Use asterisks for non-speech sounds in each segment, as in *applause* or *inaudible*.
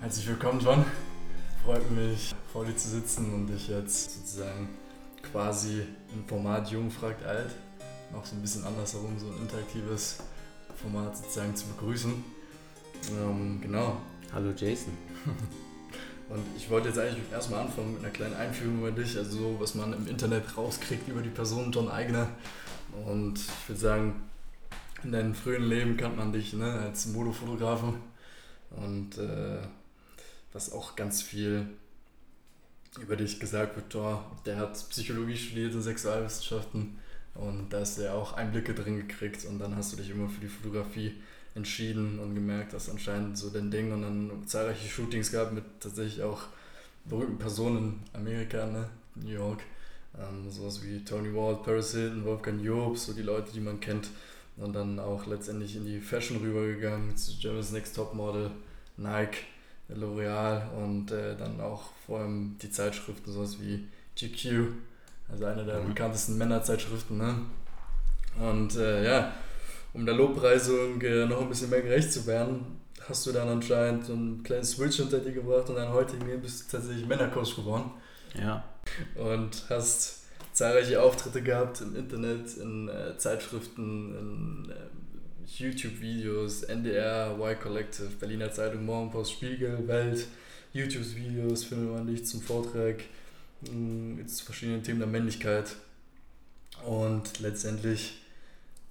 herzlich willkommen, John. Freut mich, vor dir zu sitzen und dich jetzt sozusagen quasi im Format Jung fragt alt, noch so ein bisschen andersherum, so ein interaktives Format sozusagen zu begrüßen. Ähm, genau. Hallo Jason. *laughs* Und ich wollte jetzt eigentlich erstmal anfangen mit einer kleinen Einführung über dich, also so, was man im Internet rauskriegt über die Person John Eigner. Und ich würde sagen, in deinem frühen Leben kannte man dich ne, als Modefotografen und äh, was auch ganz viel über dich gesagt wird, oh, der hat Psychologie studiert und Sexualwissenschaften und da hast du ja auch Einblicke drin gekriegt und dann hast du dich immer für die Fotografie entschieden und gemerkt, dass anscheinend so dein Ding und dann zahlreiche Shootings gab mit tatsächlich auch berühmten Personen in Amerika, ne? New York, ähm, sowas wie Tony Ward, Paris Hilton, Wolfgang Job, so die Leute, die man kennt und dann auch letztendlich in die Fashion rübergegangen zu Germany's Next Top Model, Nike, L'Oreal und äh, dann auch vor allem die Zeitschriften, sowas wie GQ, also eine der mhm. bekanntesten Männerzeitschriften. Ne? Und äh, ja, um der Lobpreisung äh, noch ein bisschen mehr gerecht zu werden, hast du dann anscheinend so einen kleinen Switch hinter dir gebracht und dann heute bist du tatsächlich Männercoach geworden. Ja. Und hast zahlreiche Auftritte gehabt im Internet, in äh, Zeitschriften, in äh, YouTube-Videos, NDR, Y Collective, Berliner Zeitung, Morgenpost, Spiegel, Welt, YouTube-Videos findet man dich zum Vortrag mm, zu verschiedenen Themen der Männlichkeit. Und letztendlich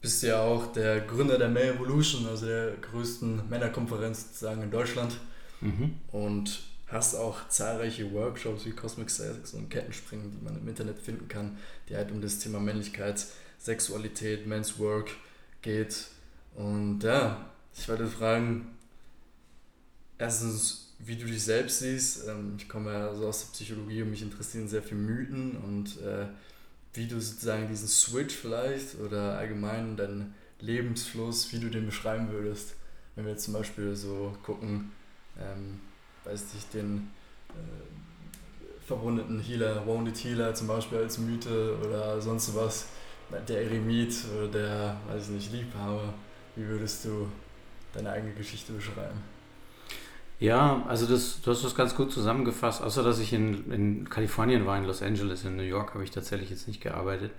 bist du ja auch der Gründer der Male Evolution, also der größten Männerkonferenz sozusagen in Deutschland. Mhm. Und hast auch zahlreiche Workshops wie Cosmic Sex und Kettenspringen, die man im Internet finden kann, die halt um das Thema Männlichkeit, Sexualität, Men's Work geht. Und ja, ich wollte fragen, erstens, wie du dich selbst siehst. Ähm, ich komme ja so aus der Psychologie und mich interessieren sehr viele Mythen und äh, wie du sozusagen diesen Switch vielleicht oder allgemein deinen Lebensfluss, wie du den beschreiben würdest. Wenn wir jetzt zum Beispiel so gucken, ähm, weiß ich, den äh, verwundeten Healer, Wounded Healer zum Beispiel als Mythe oder sonst was, der Eremit oder der, weiß ich nicht, Liebhaber, wie würdest du deine eigene Geschichte beschreiben? Ja, also das, du hast das ganz gut zusammengefasst, außer dass ich in, in Kalifornien war, in Los Angeles, in New York habe ich tatsächlich jetzt nicht gearbeitet.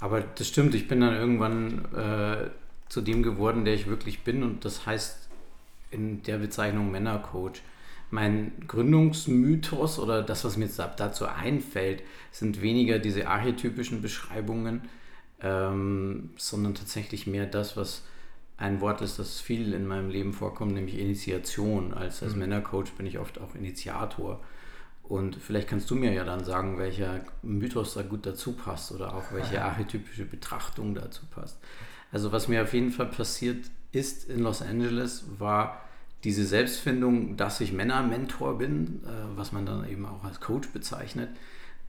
Aber das stimmt, ich bin dann irgendwann äh, zu dem geworden, der ich wirklich bin und das heißt in der Bezeichnung Männercoach. Mein Gründungsmythos oder das, was mir jetzt dazu einfällt, sind weniger diese archetypischen Beschreibungen, ähm, sondern tatsächlich mehr das, was ein Wort ist, das viel in meinem Leben vorkommt, nämlich Initiation. Als, als mhm. Männercoach bin ich oft auch Initiator. Und vielleicht kannst du mir ja dann sagen, welcher Mythos da gut dazu passt oder auch welche archetypische Betrachtung dazu passt. Also was mir auf jeden Fall passiert ist in Los Angeles, war diese Selbstfindung, dass ich Männermentor bin, äh, was man dann eben auch als Coach bezeichnet.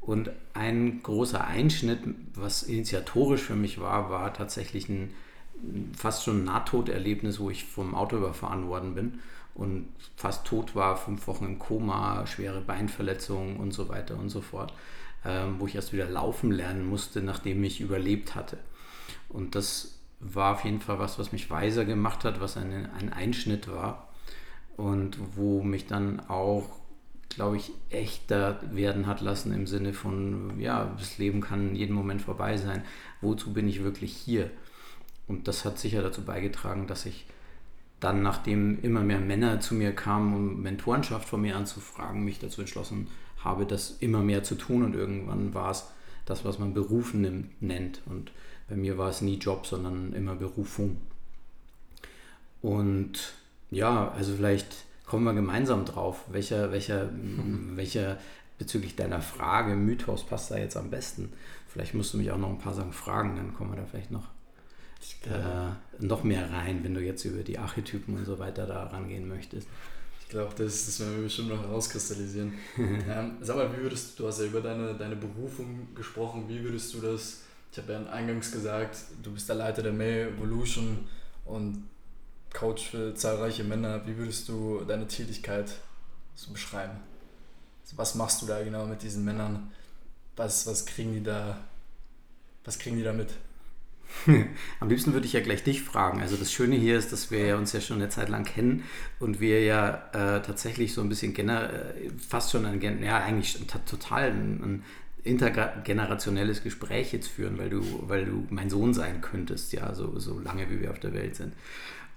Und ein großer Einschnitt, was initiatorisch für mich war, war tatsächlich ein fast schon ein Nahtoderlebnis, wo ich vom Auto überfahren worden bin und fast tot war, fünf Wochen im Koma, schwere Beinverletzungen und so weiter und so fort, ähm, wo ich erst wieder laufen lernen musste, nachdem ich überlebt hatte. Und das war auf jeden Fall was, was mich weiser gemacht hat, was ein, ein Einschnitt war und wo mich dann auch, glaube ich, echter werden hat lassen im Sinne von, ja, das Leben kann jeden Moment vorbei sein. Wozu bin ich wirklich hier? Und das hat sicher dazu beigetragen, dass ich dann, nachdem immer mehr Männer zu mir kamen, um Mentorenschaft von mir anzufragen, mich dazu entschlossen habe, das immer mehr zu tun. Und irgendwann war es das, was man Berufen nennt. Und bei mir war es nie Job, sondern immer Berufung. Und ja, also vielleicht kommen wir gemeinsam drauf, welcher, welcher, *laughs* welcher bezüglich deiner Frage, Mythos passt da jetzt am besten. Vielleicht musst du mich auch noch ein paar Sachen fragen, dann kommen wir da vielleicht noch äh, noch mehr rein, wenn du jetzt über die Archetypen und so weiter da rangehen möchtest. Ich glaube, das, das werden wir bestimmt noch herauskristallisieren. *laughs* ähm, sag mal, wie würdest du, du hast ja über deine, deine Berufung gesprochen, wie würdest du das, ich habe ja eingangs gesagt, du bist der Leiter der May Evolution und Coach für zahlreiche Männer, wie würdest du deine Tätigkeit so beschreiben? Also was machst du da genau mit diesen Männern? Was, was kriegen die da, was kriegen die da mit? *laughs* Am liebsten würde ich ja gleich dich fragen. Also das Schöne hier ist, dass wir uns ja schon eine Zeit lang kennen und wir ja äh, tatsächlich so ein bisschen gener äh, fast schon ein, ja eigentlich total ein, ein intergenerationelles Gespräch jetzt führen, weil du, weil du mein Sohn sein könntest, ja, so, so lange wie wir auf der Welt sind.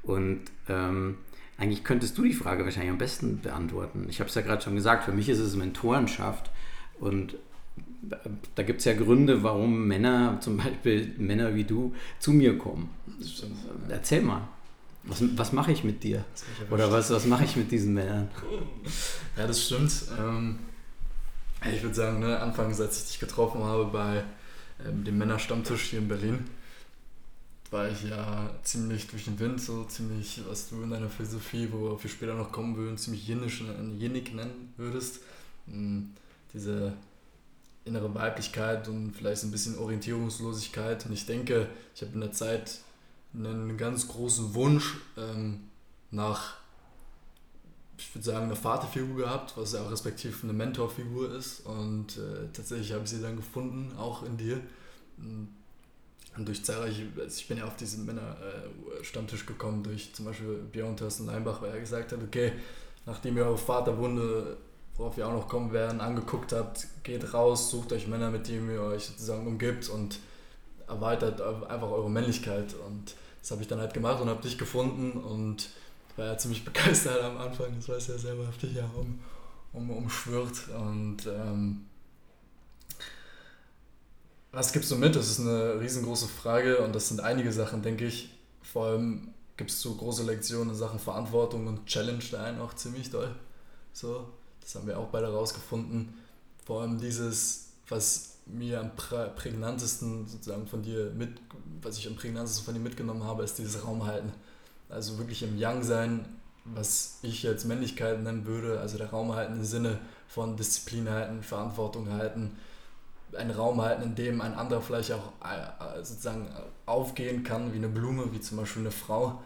Und ähm, eigentlich könntest du die Frage wahrscheinlich am besten beantworten. Ich habe es ja gerade schon gesagt, für mich ist es Mentorenschaft und da gibt es ja Gründe, warum Männer, zum Beispiel Männer wie du, zu mir kommen. Erzähl mal. Was, was mache ich mit dir? Oder was, was mache ich mit diesen Männern? Ja, das stimmt. Ähm, ich würde sagen, ne, anfangs, als ich dich getroffen habe bei ähm, dem Männerstammtisch hier in Berlin, war ich ja ziemlich durch den Wind, so ziemlich, was du in deiner Philosophie, worauf wir später noch kommen würden, ziemlich jinnisch, jinnig nennen würdest. Hm, diese innere Weiblichkeit und vielleicht ein bisschen Orientierungslosigkeit. Und ich denke, ich habe in der Zeit einen ganz großen Wunsch ähm, nach, ich würde sagen, einer Vaterfigur gehabt, was ja auch respektiv eine Mentorfigur ist. Und äh, tatsächlich habe ich sie dann gefunden, auch in dir. Und durch zahlreiche, also ich bin ja auf diesen Männer-Stammtisch äh, gekommen, durch zum Beispiel Björn Thorsten Leinbach, weil er gesagt hat, okay, nachdem ihr eure Vaterwunde worauf ihr auch noch kommen werden, angeguckt habt, geht raus, sucht euch Männer, mit denen ihr euch sozusagen umgibt und erweitert einfach eure Männlichkeit. Und das habe ich dann halt gemacht und habe dich gefunden und war ja ziemlich *laughs* begeistert am Anfang, das weiß ja selber, auf dich ja um, um, umschwirrt. Und ähm, was gibst du mit? Das ist eine riesengroße Frage und das sind einige Sachen, denke ich. Vor allem gibst du große Lektionen in Sachen Verantwortung und challenge da einen auch ziemlich doll. So, das haben wir auch beide rausgefunden. Vor allem dieses, was mir am prägnantesten sozusagen von dir mit, was ich am prägnantesten von dir mitgenommen habe, ist dieses Raumhalten. Also wirklich im Young sein, was ich jetzt Männlichkeit nennen würde, also der Raum halten im Sinne von Disziplin halten, Verantwortung halten, einen Raum halten, in dem ein anderer vielleicht auch äh, sozusagen aufgehen kann, wie eine Blume, wie zum Beispiel eine Frau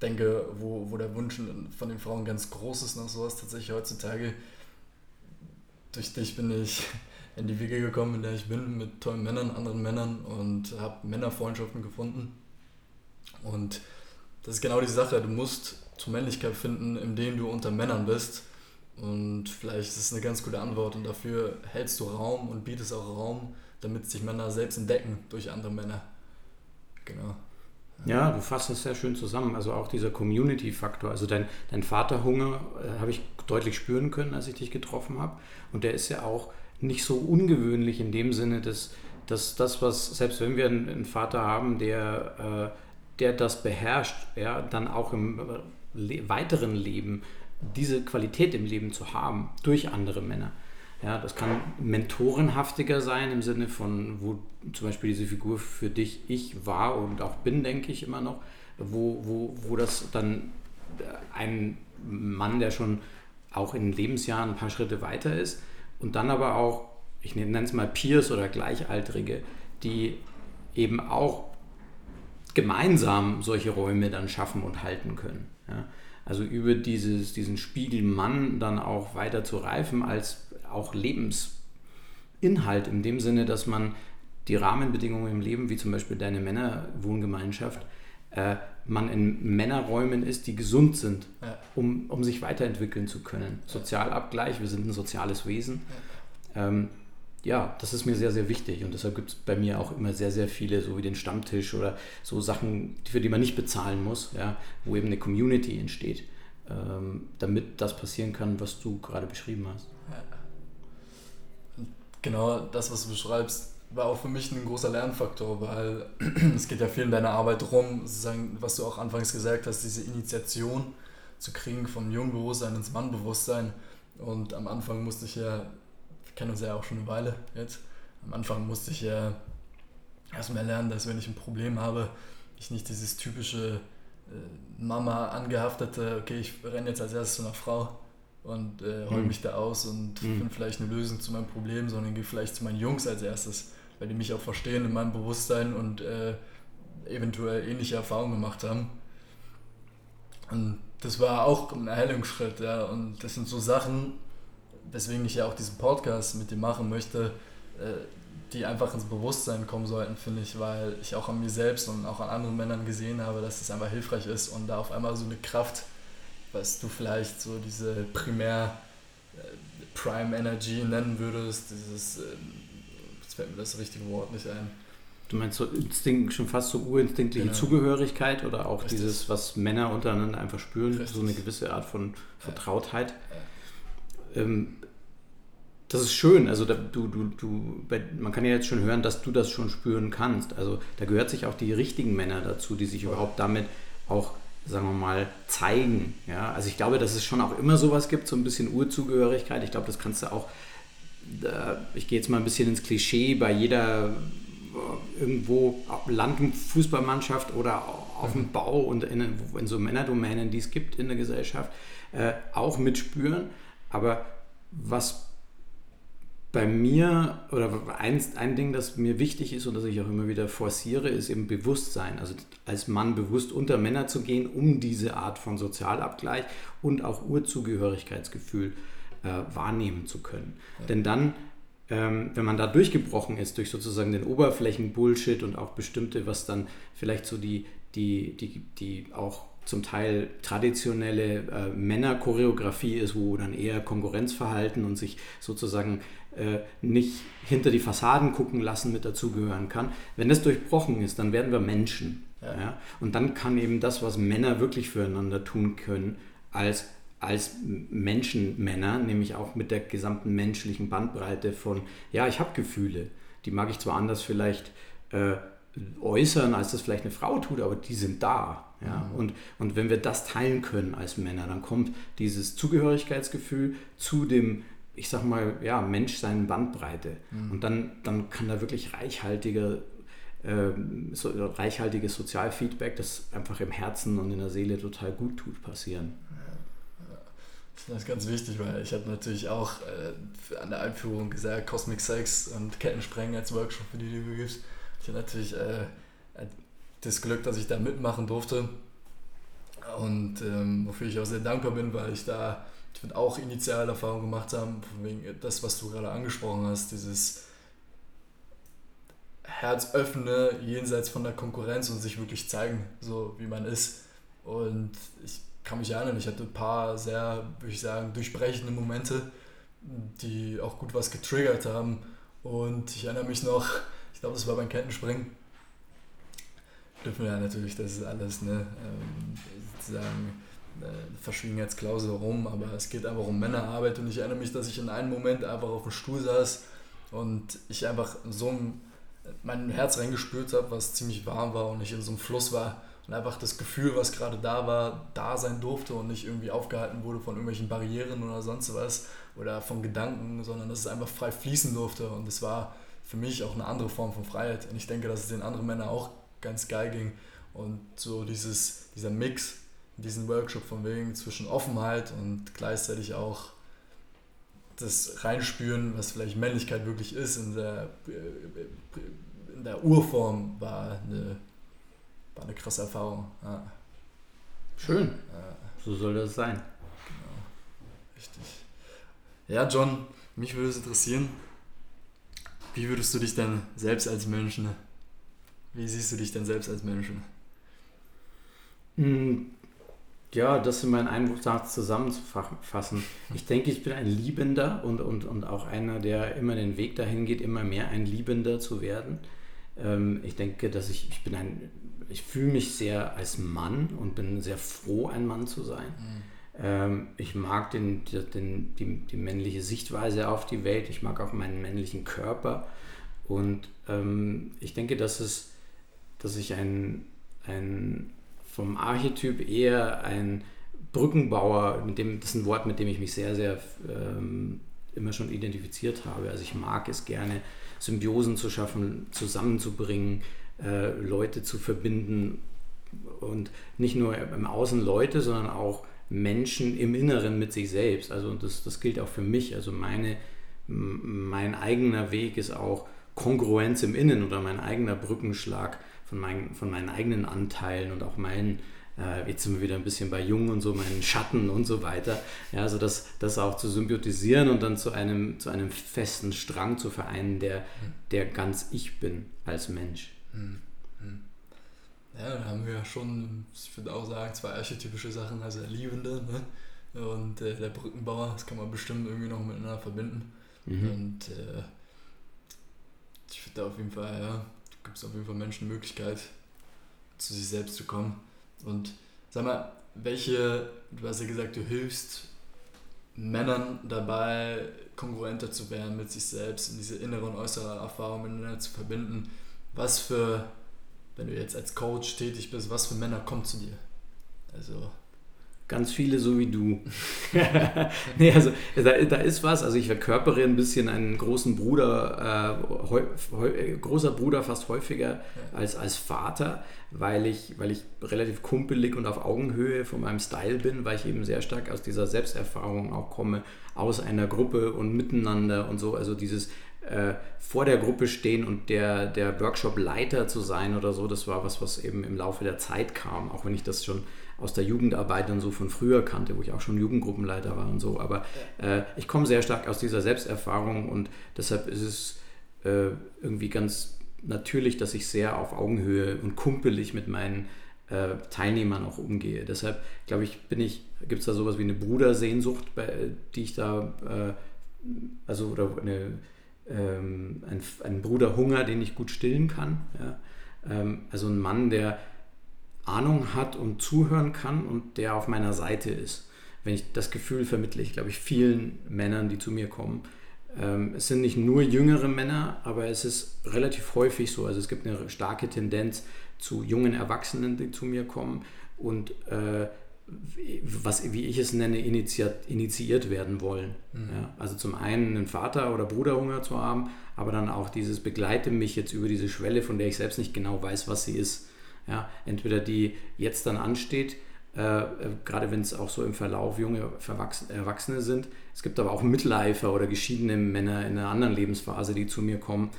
denke, wo, wo der Wunsch von den Frauen ganz groß ist nach sowas tatsächlich heutzutage. Durch dich bin ich *laughs* in die Wege gekommen, in der ich bin, mit tollen Männern, anderen Männern und habe Männerfreundschaften gefunden. Und das ist genau die Sache, du musst zur Männlichkeit finden, indem du unter Männern bist. Und vielleicht ist es eine ganz gute Antwort und dafür hältst du Raum und bietest auch Raum, damit sich Männer selbst entdecken durch andere Männer. Genau. Ja, du fasst es sehr schön zusammen. Also auch dieser Community-Faktor. Also dein, dein Vaterhunger äh, habe ich deutlich spüren können, als ich dich getroffen habe. Und der ist ja auch nicht so ungewöhnlich in dem Sinne, dass, dass das, was, selbst wenn wir einen, einen Vater haben, der, äh, der das beherrscht, ja, dann auch im le weiteren Leben diese Qualität im Leben zu haben durch andere Männer. Ja, das kann mentorenhaftiger sein im Sinne von, wo zum Beispiel diese Figur für dich ich war und auch bin, denke ich immer noch, wo, wo, wo das dann ein Mann, der schon auch in Lebensjahren ein paar Schritte weiter ist und dann aber auch, ich nenne es mal Peers oder Gleichaltrige, die eben auch gemeinsam solche Räume dann schaffen und halten können. Ja. Also über dieses, diesen Spiegelmann dann auch weiter zu reifen als auch Lebensinhalt in dem Sinne, dass man die Rahmenbedingungen im Leben, wie zum Beispiel deine Männerwohngemeinschaft, äh, man in Männerräumen ist, die gesund sind, ja. um, um sich weiterentwickeln zu können. Sozialabgleich, wir sind ein soziales Wesen. Ja. Ähm, ja, das ist mir sehr, sehr wichtig und deshalb gibt es bei mir auch immer sehr, sehr viele, so wie den Stammtisch oder so Sachen, für die man nicht bezahlen muss, ja, wo eben eine Community entsteht, ähm, damit das passieren kann, was du gerade beschrieben hast. Ja genau das, was du beschreibst, war auch für mich ein großer Lernfaktor, weil *clears throat* es geht ja viel in deiner Arbeit darum, was du auch anfangs gesagt hast, diese Initiation zu kriegen vom Jungbewusstsein ins Mannbewusstsein. Und am Anfang musste ich ja, wir kennen uns ja auch schon eine Weile jetzt, am Anfang musste ich ja erstmal lernen, dass wenn ich ein Problem habe, ich nicht dieses typische äh, Mama angehaftete, okay, ich renne jetzt als erstes zu einer Frau, und äh, heul mhm. mich da aus und mhm. finde vielleicht eine Lösung zu meinem Problem, sondern gehe vielleicht zu meinen Jungs als erstes, weil die mich auch verstehen in meinem Bewusstsein und äh, eventuell ähnliche Erfahrungen gemacht haben. Und das war auch ein Erhellungsschritt, ja. Und das sind so Sachen, weswegen ich ja auch diesen Podcast mit dir machen möchte, äh, die einfach ins Bewusstsein kommen sollten, finde ich, weil ich auch an mir selbst und auch an anderen Männern gesehen habe, dass es einfach hilfreich ist und da auf einmal so eine Kraft, was du vielleicht so diese primär äh, Prime Energy nennen würdest, dieses, äh, jetzt fällt mir das richtige Wort nicht ein. Du meinst so Instinkt, schon fast so urinstinktive genau. Zugehörigkeit oder auch Richtig. dieses, was Männer untereinander einfach spüren, Richtig. so eine gewisse Art von Vertrautheit. Ja. Ähm, das ist schön. Also da, du, du, du, man kann ja jetzt schon hören, dass du das schon spüren kannst. Also da gehört sich auch die richtigen Männer dazu, die sich überhaupt damit auch, sagen wir mal, zeigen. Ja? Also ich glaube, dass es schon auch immer sowas gibt, so ein bisschen Urzugehörigkeit. Ich glaube, das kannst du auch, ich gehe jetzt mal ein bisschen ins Klischee, bei jeder irgendwo Landfußballmannschaft oder auf dem Bau und in, in so Männerdomänen, die es gibt in der Gesellschaft, äh, auch mitspüren. Aber was bei mir, oder ein, ein Ding, das mir wichtig ist und das ich auch immer wieder forciere, ist eben Bewusstsein. Also als Mann bewusst unter Männer zu gehen, um diese Art von Sozialabgleich und auch Urzugehörigkeitsgefühl äh, wahrnehmen zu können. Ja. Denn dann, ähm, wenn man da durchgebrochen ist durch sozusagen den Oberflächen-Bullshit und auch bestimmte, was dann vielleicht so die, die, die, die auch zum Teil traditionelle äh, Männerchoreografie ist, wo dann eher Konkurrenzverhalten und sich sozusagen äh, nicht hinter die Fassaden gucken lassen mit dazugehören kann. Wenn das durchbrochen ist, dann werden wir Menschen. Ja. Ja? Und dann kann eben das, was Männer wirklich füreinander tun können, als, als Menschenmänner, nämlich auch mit der gesamten menschlichen Bandbreite von, ja, ich habe Gefühle, die mag ich zwar anders vielleicht äh, äußern, als das vielleicht eine Frau tut, aber die sind da. Ja? Mhm. Und, und wenn wir das teilen können als Männer, dann kommt dieses Zugehörigkeitsgefühl zu dem ich sag mal, ja, Mensch seine Bandbreite. Mhm. Und dann, dann kann da wirklich reichhaltige, äh, so, reichhaltiges Sozialfeedback, das einfach im Herzen und in der Seele total gut tut, passieren. Das ist ganz wichtig, weil ich habe natürlich auch äh, an der Einführung gesagt, Cosmic Sex und Kettensprengen als Workshop, für die du gibst. Ich hatte natürlich äh, das Glück, dass ich da mitmachen durfte und ähm, wofür ich auch sehr dankbar bin, weil ich da ich finde auch initiale Erfahrungen gemacht haben, wegen das, was du gerade angesprochen hast, dieses Herzöffne jenseits von der Konkurrenz und sich wirklich zeigen, so wie man ist. Und ich kann mich erinnern, ich hatte ein paar sehr, würde ich sagen, durchbrechende Momente, die auch gut was getriggert haben. Und ich erinnere mich noch, ich glaube, das war beim Kettenspringen. Dürfen wir natürlich, das ist alles, ne, ähm, sozusagen äh, Verschwiegenheitsklausel rum, aber es geht einfach um Männerarbeit und ich erinnere mich, dass ich in einem Moment einfach auf dem Stuhl saß und ich einfach so ein, mein Herz reingespürt habe, was ziemlich warm war und ich in so einem Fluss war und einfach das Gefühl, was gerade da war, da sein durfte und nicht irgendwie aufgehalten wurde von irgendwelchen Barrieren oder sonst was oder von Gedanken, sondern dass es einfach frei fließen durfte und es war für mich auch eine andere Form von Freiheit. Und ich denke, dass es den anderen Männern auch ganz geil ging und so dieses, dieser Mix diesen Workshop von wegen zwischen Offenheit und gleichzeitig auch das Reinspüren, was vielleicht Männlichkeit wirklich ist, in der, in der Urform war eine, war eine krasse Erfahrung. Ja. Schön. Ja. So soll das sein. Genau. Richtig. Ja, John, mich würde es interessieren, wie würdest du dich denn selbst als Menschen, wie siehst du dich denn selbst als Menschen? Hm, ja, das in meinen Einwurfsatz zusammenzufassen. Ich denke, ich bin ein Liebender und, und, und auch einer, der immer den Weg dahin geht, immer mehr ein Liebender zu werden. Ähm, ich denke, dass ich, ich bin ein, ich fühle mich sehr als Mann und bin sehr froh, ein Mann zu sein. Mhm. Ich mag den, den, die, die männliche Sichtweise auf die Welt, ich mag auch meinen männlichen Körper und ähm, ich denke, dass, es, dass ich ein, ein vom Archetyp eher ein Brückenbauer, mit dem, das ist ein Wort, mit dem ich mich sehr, sehr ähm, immer schon identifiziert habe. Also ich mag es gerne, Symbiosen zu schaffen, zusammenzubringen, äh, Leute zu verbinden und nicht nur im Außen Leute, sondern auch Menschen im Inneren mit sich selbst. Also das, das gilt auch für mich. Also meine, mein eigener Weg ist auch Kongruenz im Innen oder mein eigener Brückenschlag von, mein, von meinen eigenen Anteilen und auch meinen Äh, jetzt sind wir wieder ein bisschen bei Jung und so, meinen Schatten und so weiter. Ja, also das, das auch zu symbiotisieren und dann zu einem, zu einem festen Strang zu vereinen, der, der ganz ich bin als Mensch. Hm, hm. Ja, da haben wir ja schon, ich würde auch sagen, zwei archetypische Sachen, also der Liebende ne? und äh, der Brückenbauer, das kann man bestimmt irgendwie noch miteinander verbinden. Mhm. Und äh, ich finde auf jeden Fall, ja, gibt es auf jeden Fall Menschen Möglichkeit, zu sich selbst zu kommen. Und sag mal, welche, du hast ja gesagt, du hilfst Männern dabei, kongruenter zu werden mit sich selbst und diese innere und äußere Erfahrung miteinander zu verbinden. Was für, wenn du jetzt als Coach tätig bist, was für Männer kommen zu dir? Also Ganz viele so wie du. *laughs* nee, also da, da ist was. Also ich verkörpere ein bisschen einen großen Bruder, äh, heu, heu, großer Bruder fast häufiger als, als Vater, weil ich, weil ich relativ kumpelig und auf Augenhöhe von meinem Style bin, weil ich eben sehr stark aus dieser Selbsterfahrung auch komme, aus einer Gruppe und miteinander und so. Also dieses äh, vor der Gruppe stehen und der, der Workshop-Leiter zu sein oder so, das war was, was eben im Laufe der Zeit kam, auch wenn ich das schon aus der Jugendarbeit und so von früher kannte, wo ich auch schon Jugendgruppenleiter war und so. Aber äh, ich komme sehr stark aus dieser Selbsterfahrung und deshalb ist es äh, irgendwie ganz natürlich, dass ich sehr auf Augenhöhe und kumpelig mit meinen äh, Teilnehmern auch umgehe. Deshalb glaube ich, bin ich, gibt es da sowas wie eine Brudersehnsucht, bei, die ich da, äh, also oder eine, ähm, ein, einen Bruderhunger, den ich gut stillen kann. Ja? Ähm, also ein Mann, der Ahnung hat und zuhören kann und der auf meiner Seite ist. Wenn ich das Gefühl vermittle, ich glaube ich vielen Männern, die zu mir kommen. Ähm, es sind nicht nur jüngere Männer, aber es ist relativ häufig so. Also es gibt eine starke Tendenz zu jungen Erwachsenen, die zu mir kommen und äh, was, wie ich es nenne, initiiert, initiiert werden wollen. Mhm. Ja, also zum einen einen Vater- oder Bruderhunger zu haben, aber dann auch dieses begleite mich jetzt über diese Schwelle, von der ich selbst nicht genau weiß, was sie ist. Ja, entweder die jetzt dann ansteht, äh, gerade wenn es auch so im Verlauf junge Erwachsene sind. Es gibt aber auch Mitteleifer oder geschiedene Männer in einer anderen Lebensphase, die zu mir kommen,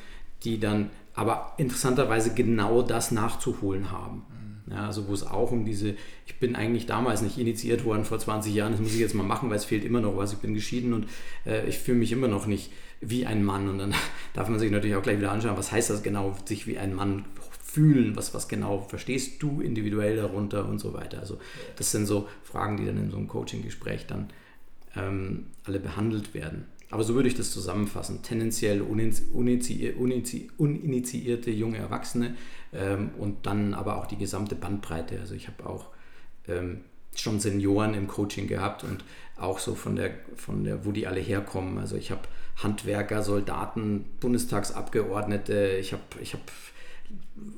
die dann aber interessanterweise genau das nachzuholen haben. Mhm. Ja, also wo es auch um diese, ich bin eigentlich damals nicht initiiert worden vor 20 Jahren, das muss ich jetzt mal machen, weil es fehlt immer noch was. Ich bin geschieden und äh, ich fühle mich immer noch nicht wie ein Mann. Und dann *laughs* darf man sich natürlich auch gleich wieder anschauen, was heißt das genau, sich wie ein Mann fühlen, was, was genau verstehst du individuell darunter und so weiter. Also das sind so Fragen, die dann in so einem Coaching-Gespräch dann ähm, alle behandelt werden. Aber so würde ich das zusammenfassen. Tendenziell uninitiierte junge Erwachsene ähm, und dann aber auch die gesamte Bandbreite. Also ich habe auch ähm, schon Senioren im Coaching gehabt und auch so von der, von der, wo die alle herkommen. Also ich habe Handwerker, Soldaten, Bundestagsabgeordnete, ich habe ich hab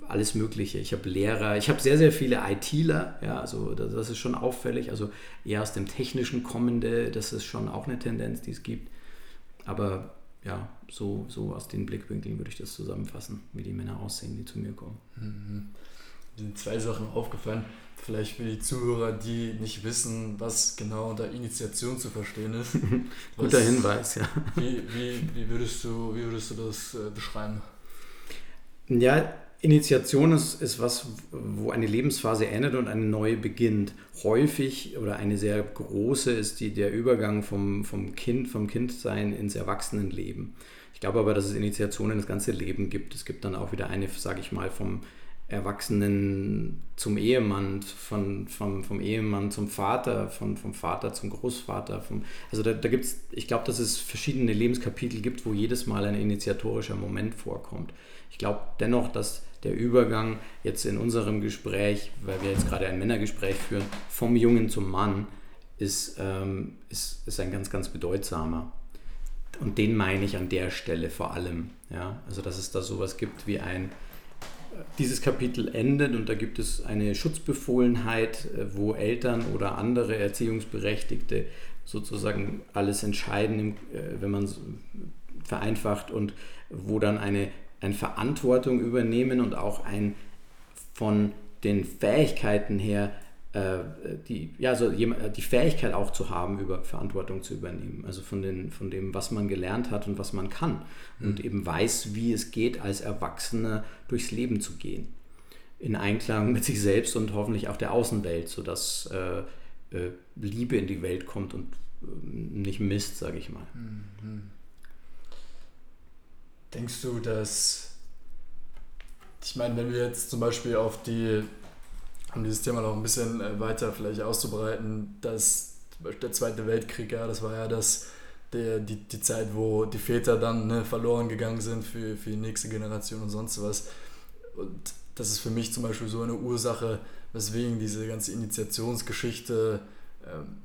alles Mögliche. Ich habe Lehrer, ich habe sehr, sehr viele ITler, ja, also das, ist schon auffällig, also eher aus dem Technischen kommende, das ist schon auch eine Tendenz, die es gibt. Aber ja, so, so aus den Blickwinkeln würde ich das zusammenfassen, wie die Männer aussehen, die zu mir kommen. Mhm. Mir sind zwei Sachen aufgefallen. Vielleicht für die Zuhörer, die nicht wissen, was genau unter Initiation zu verstehen ist. *laughs* Guter was, Hinweis, ja. Wie, wie, wie, würdest, du, wie würdest du das äh, beschreiben? Ja, Initiation ist, ist was, wo eine Lebensphase endet und eine neue beginnt. Häufig oder eine sehr große ist die, der Übergang vom, vom Kind, vom Kindsein ins Erwachsenenleben. Ich glaube aber, dass es Initiationen das ganze Leben gibt. Es gibt dann auch wieder eine, sage ich mal, vom Erwachsenen zum Ehemann, von, vom, vom Ehemann zum Vater, von, vom Vater zum Großvater. Vom, also da, da gibt es, ich glaube, dass es verschiedene Lebenskapitel gibt, wo jedes Mal ein initiatorischer Moment vorkommt. Ich glaube dennoch, dass der Übergang jetzt in unserem Gespräch, weil wir jetzt gerade ein Männergespräch führen, vom Jungen zum Mann, ist, ähm, ist, ist ein ganz, ganz bedeutsamer. Und den meine ich an der Stelle vor allem. Ja? Also, dass es da sowas gibt wie ein, dieses Kapitel endet und da gibt es eine Schutzbefohlenheit, äh, wo Eltern oder andere Erziehungsberechtigte sozusagen alles entscheiden, äh, wenn man vereinfacht und wo dann eine eine Verantwortung übernehmen und auch ein von den Fähigkeiten her äh, die, ja, also die Fähigkeit auch zu haben, über Verantwortung zu übernehmen. Also von, den, von dem, was man gelernt hat und was man kann. Mhm. Und eben weiß, wie es geht, als Erwachsener durchs Leben zu gehen. in Einklang mit sich selbst und hoffentlich auch der Außenwelt, sodass äh, äh, Liebe in die Welt kommt und äh, nicht Mist, sage ich mal. Mhm. Denkst du, dass, ich meine, wenn wir jetzt zum Beispiel auf die, um dieses Thema noch ein bisschen äh, weiter vielleicht auszubreiten, dass zum Beispiel der Zweite Weltkrieg, ja, das war ja das, der, die, die Zeit, wo die Väter dann ne, verloren gegangen sind für, für die nächste Generation und sonst was. Und das ist für mich zum Beispiel so eine Ursache, weswegen diese ganze Initiationsgeschichte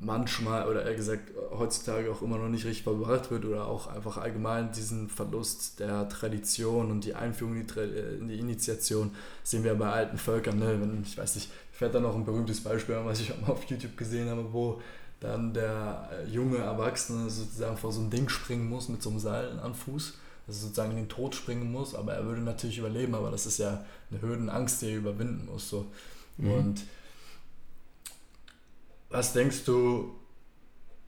manchmal oder eher gesagt heutzutage auch immer noch nicht richtig verbracht wird oder auch einfach allgemein diesen Verlust der Tradition und die Einführung in die, äh, Initiation sehen wir bei alten Völkern. Ne? Wenn, ich weiß nicht, fällt da noch ein berühmtes Beispiel an, was ich auch mal auf YouTube gesehen habe, wo dann der äh, junge Erwachsene sozusagen vor so ein Ding springen muss mit so einem Seil am Fuß dass er sozusagen in den Tod springen muss, aber er würde natürlich überleben, aber das ist ja eine Hürdenangst, die er überwinden muss. So. Mhm. Und was denkst du,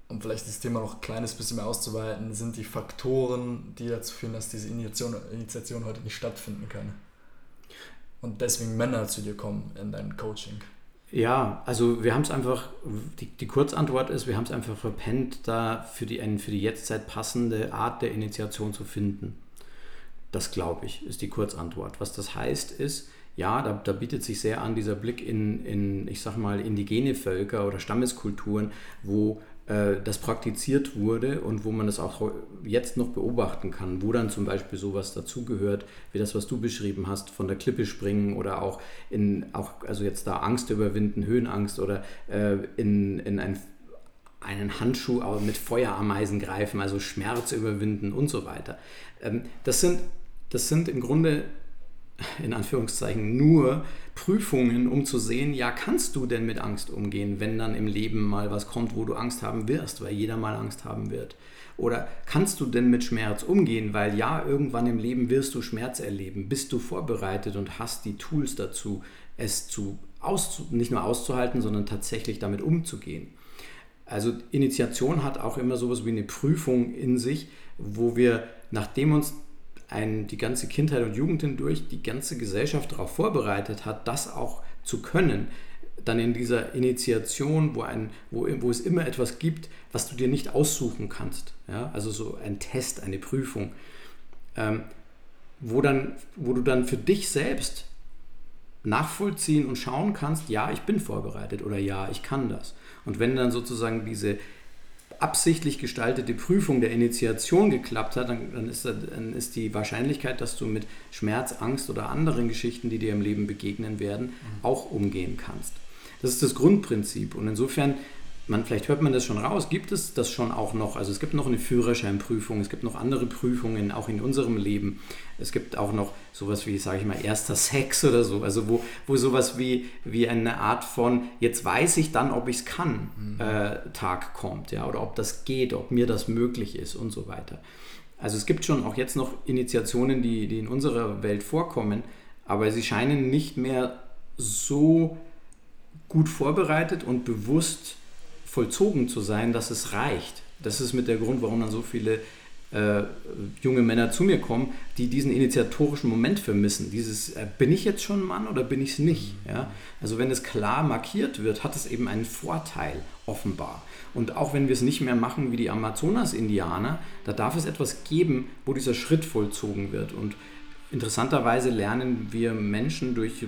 um vielleicht das Thema noch ein kleines bisschen mehr auszuweiten, sind die Faktoren, die dazu führen, dass diese Initiation, Initiation heute nicht stattfinden kann? Und deswegen Männer zu dir kommen in dein Coaching? Ja, also wir haben es einfach, die, die Kurzantwort ist, wir haben es einfach verpennt, da für die, für die Jetztzeit passende Art der Initiation zu finden. Das glaube ich, ist die Kurzantwort. Was das heißt, ist, ja, da, da bietet sich sehr an dieser Blick in, in, ich sag mal, indigene Völker oder Stammeskulturen, wo äh, das praktiziert wurde und wo man das auch jetzt noch beobachten kann, wo dann zum Beispiel sowas dazugehört, wie das, was du beschrieben hast, von der Klippe springen oder auch in, auch, also jetzt da Angst überwinden, Höhenangst oder äh, in, in ein, einen Handschuh mit Feuerameisen greifen, also Schmerz überwinden und so weiter. Ähm, das, sind, das sind im Grunde in Anführungszeichen nur Prüfungen, um zu sehen, ja, kannst du denn mit Angst umgehen, wenn dann im Leben mal was kommt, wo du Angst haben wirst, weil jeder mal Angst haben wird. Oder kannst du denn mit Schmerz umgehen, weil ja, irgendwann im Leben wirst du Schmerz erleben. Bist du vorbereitet und hast die Tools dazu, es zu nicht nur auszuhalten, sondern tatsächlich damit umzugehen. Also Initiation hat auch immer sowas wie eine Prüfung in sich, wo wir, nachdem uns ein, die ganze Kindheit und Jugend hindurch die ganze Gesellschaft darauf vorbereitet hat, das auch zu können, dann in dieser Initiation, wo, ein, wo, wo es immer etwas gibt, was du dir nicht aussuchen kannst, ja? also so ein Test, eine Prüfung, ähm, wo, dann, wo du dann für dich selbst nachvollziehen und schauen kannst, ja, ich bin vorbereitet oder ja, ich kann das. Und wenn dann sozusagen diese absichtlich gestaltete Prüfung der Initiation geklappt hat, dann, dann, ist, dann ist die Wahrscheinlichkeit, dass du mit Schmerz, Angst oder anderen Geschichten, die dir im Leben begegnen werden, mhm. auch umgehen kannst. Das ist das Grundprinzip. Und insofern man, vielleicht hört man das schon raus, gibt es das schon auch noch. Also es gibt noch eine Führerscheinprüfung, es gibt noch andere Prüfungen, auch in unserem Leben. Es gibt auch noch sowas wie, sage ich mal, erster Sex oder so. Also wo, wo sowas wie, wie eine Art von, jetzt weiß ich dann, ob ich es kann, mhm. äh, Tag kommt. Ja? Oder ob das geht, ob mir das möglich ist und so weiter. Also es gibt schon auch jetzt noch Initiationen, die, die in unserer Welt vorkommen, aber sie scheinen nicht mehr so gut vorbereitet und bewusst vollzogen zu sein, dass es reicht. Das ist mit der Grund, warum dann so viele äh, junge Männer zu mir kommen, die diesen initiatorischen Moment vermissen. Dieses, äh, bin ich jetzt schon Mann oder bin ich es nicht? Ja? Also wenn es klar markiert wird, hat es eben einen Vorteil, offenbar. Und auch wenn wir es nicht mehr machen wie die Amazonas-Indianer, da darf es etwas geben, wo dieser Schritt vollzogen wird. Und interessanterweise lernen wir Menschen durch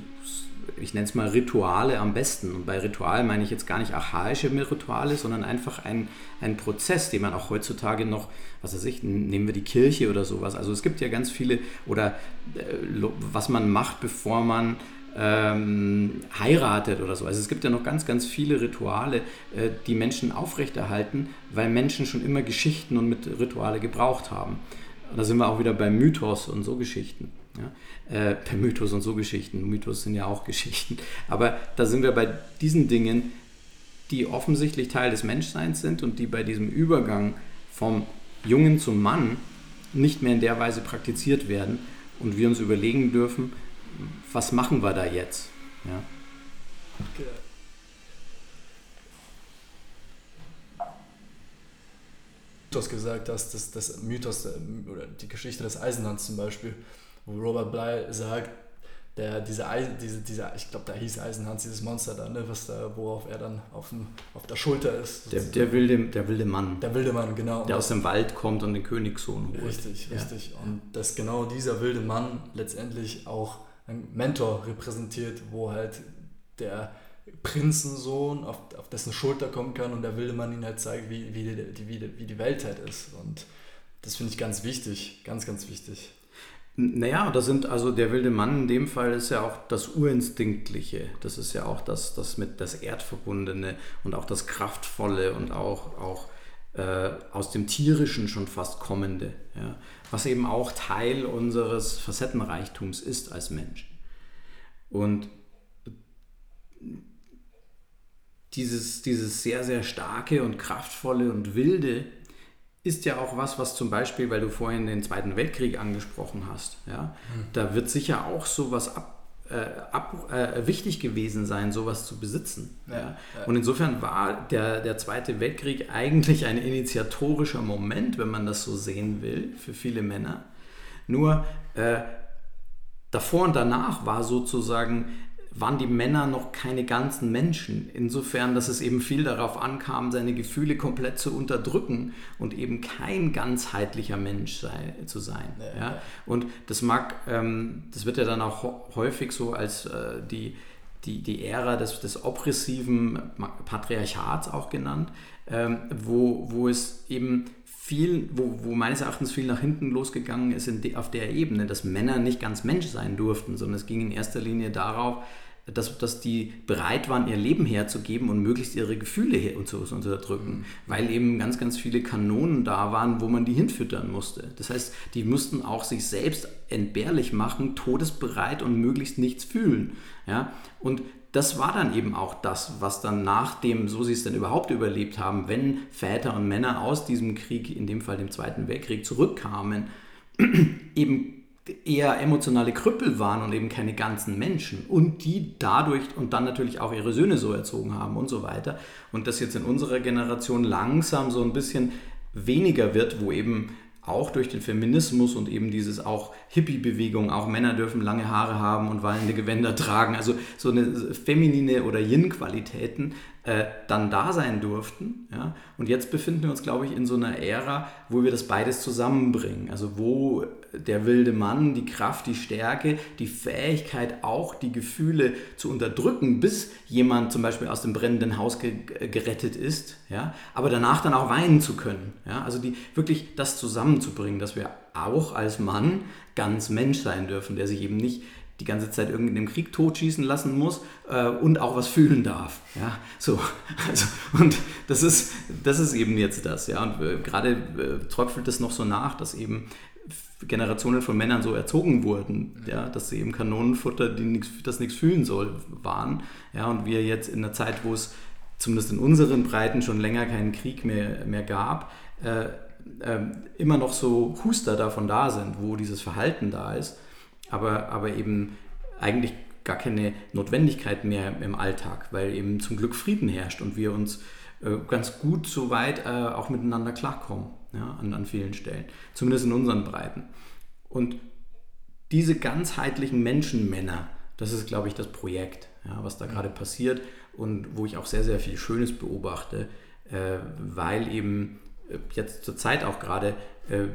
ich nenne es mal Rituale am besten. Und bei Ritual meine ich jetzt gar nicht archaische Rituale, sondern einfach ein, ein Prozess, den man auch heutzutage noch, was weiß ich, nehmen wir die Kirche oder sowas. Also es gibt ja ganz viele, oder äh, was man macht, bevor man ähm, heiratet oder so. Also es gibt ja noch ganz, ganz viele Rituale, äh, die Menschen aufrechterhalten, weil Menschen schon immer Geschichten und mit Rituale gebraucht haben. Und da sind wir auch wieder beim Mythos und so Geschichten. Ja? Äh, per Mythos und so Geschichten. Mythos sind ja auch *laughs* Geschichten. Aber da sind wir bei diesen Dingen, die offensichtlich Teil des Menschseins sind und die bei diesem Übergang vom Jungen zum Mann nicht mehr in der Weise praktiziert werden und wir uns überlegen dürfen, was machen wir da jetzt? Ja? Okay. Mythos gesagt hast, dass das Mythos oder die Geschichte des Eisenhands zum Beispiel, wo Robert Bly sagt, der, diese, Eisen, diese, diese, ich glaube, da hieß Eisenhans, dieses Monster da, ne, was da, worauf er dann auf, dem, auf der Schulter ist. Der, der, wilde, der wilde Mann. Der wilde Mann, genau. Der aus dem Wald kommt und den Königssohn holt. Richtig, ja. richtig. Und dass genau dieser wilde Mann letztendlich auch ein Mentor repräsentiert, wo halt der Prinzensohn auf, auf dessen Schulter kommen kann und der wilde Mann ihn halt zeigt, wie, wie, die, wie, die, wie die Welt halt ist. Und das finde ich ganz wichtig, ganz, ganz wichtig. Naja, das sind also der wilde Mann in dem Fall ist ja auch das Urinstinktliche. Das ist ja auch das, das mit das Erdverbundene und auch das Kraftvolle und auch, auch äh, aus dem Tierischen schon fast kommende. Ja? Was eben auch Teil unseres Facettenreichtums ist als Mensch. Und dieses, dieses sehr, sehr starke und kraftvolle und wilde ist ja auch was, was zum Beispiel, weil du vorhin den Zweiten Weltkrieg angesprochen hast, ja, mhm. da wird sicher auch sowas ab, äh, ab, äh, wichtig gewesen sein, sowas zu besitzen. Ja, ja. Und insofern war der, der Zweite Weltkrieg eigentlich ein initiatorischer Moment, wenn man das so sehen will, für viele Männer. Nur äh, davor und danach war sozusagen waren die Männer noch keine ganzen Menschen. Insofern, dass es eben viel darauf ankam, seine Gefühle komplett zu unterdrücken und eben kein ganzheitlicher Mensch sei, zu sein. Ja, ja. Und das mag, ähm, das wird ja dann auch häufig so als äh, die, die, die Ära des, des oppressiven Patriarchats auch genannt, ähm, wo, wo es eben viel, wo, wo meines Erachtens viel nach hinten losgegangen ist de, auf der Ebene, dass Männer nicht ganz Mensch sein durften, sondern es ging in erster Linie darauf, dass, dass die bereit waren, ihr Leben herzugeben und möglichst ihre Gefühle her und zu, unterdrücken, weil eben ganz, ganz viele Kanonen da waren, wo man die hinfüttern musste. Das heißt, die mussten auch sich selbst entbehrlich machen, todesbereit und möglichst nichts fühlen. Ja? Und das war dann eben auch das, was dann nach dem, so sie es denn überhaupt überlebt haben, wenn Väter und Männer aus diesem Krieg, in dem Fall dem Zweiten Weltkrieg, zurückkamen, *clears throat* eben eher emotionale Krüppel waren und eben keine ganzen Menschen und die dadurch und dann natürlich auch ihre Söhne so erzogen haben und so weiter. Und das jetzt in unserer Generation langsam so ein bisschen weniger wird, wo eben auch durch den Feminismus und eben dieses auch Hippie-Bewegung, auch Männer dürfen lange Haare haben und wallende Gewänder tragen, also so eine feminine oder Yin-Qualitäten äh, dann da sein durften. Ja? Und jetzt befinden wir uns, glaube ich, in so einer Ära, wo wir das beides zusammenbringen. Also wo der wilde Mann die Kraft, die Stärke, die Fähigkeit, auch die Gefühle zu unterdrücken, bis jemand zum Beispiel aus dem brennenden Haus ge gerettet ist, ja? aber danach dann auch weinen zu können. Ja? Also die, wirklich das zusammenzubringen, dass wir auch als Mann ganz Mensch sein dürfen, der sich eben nicht die ganze Zeit irgendwie in dem Krieg totschießen lassen muss äh, und auch was fühlen darf. Ja, so. *laughs* Also, und das ist, das ist eben jetzt das. Ja, und äh, gerade äh, tröpfelt es noch so nach, dass eben Generationen von Männern so erzogen wurden, ja, dass sie eben Kanonenfutter, die nix, das nichts fühlen soll, waren. Ja, und wir jetzt in einer Zeit, wo es zumindest in unseren Breiten schon länger keinen Krieg mehr, mehr gab, äh, äh, immer noch so Huster davon da sind, wo dieses Verhalten da ist, aber, aber eben eigentlich gar keine Notwendigkeit mehr im Alltag, weil eben zum Glück Frieden herrscht und wir uns äh, ganz gut soweit äh, auch miteinander klarkommen ja, an, an vielen Stellen, zumindest in unseren Breiten. Und diese ganzheitlichen Menschenmänner, das ist, glaube ich, das Projekt, ja, was da gerade passiert und wo ich auch sehr, sehr viel Schönes beobachte, äh, weil eben äh, jetzt zur Zeit auch gerade äh,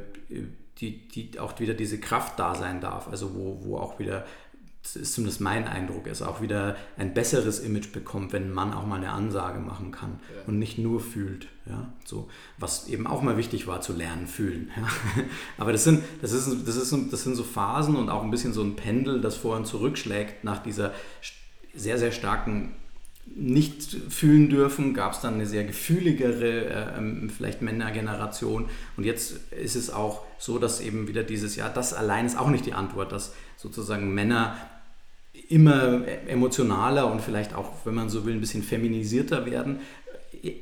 die, die auch wieder diese Kraft da sein darf, also wo, wo auch wieder ist zumindest mein Eindruck, es auch wieder ein besseres Image bekommt, wenn ein Mann auch mal eine Ansage machen kann ja. und nicht nur fühlt. Ja? So, was eben auch mal wichtig war, zu lernen, fühlen. *laughs* Ja? Aber das sind, das, ist, das, ist, das sind so Phasen und auch ein bisschen so ein Pendel, das vor und zurückschlägt nach dieser sehr, sehr starken nicht fühlen dürfen, gab es dann eine sehr gefühligere, äh, ähm, vielleicht Männergeneration. Und jetzt ist es auch so, dass eben wieder dieses, ja, das allein ist auch nicht die Antwort, dass sozusagen Männer immer emotionaler und vielleicht auch, wenn man so will, ein bisschen feminisierter werden.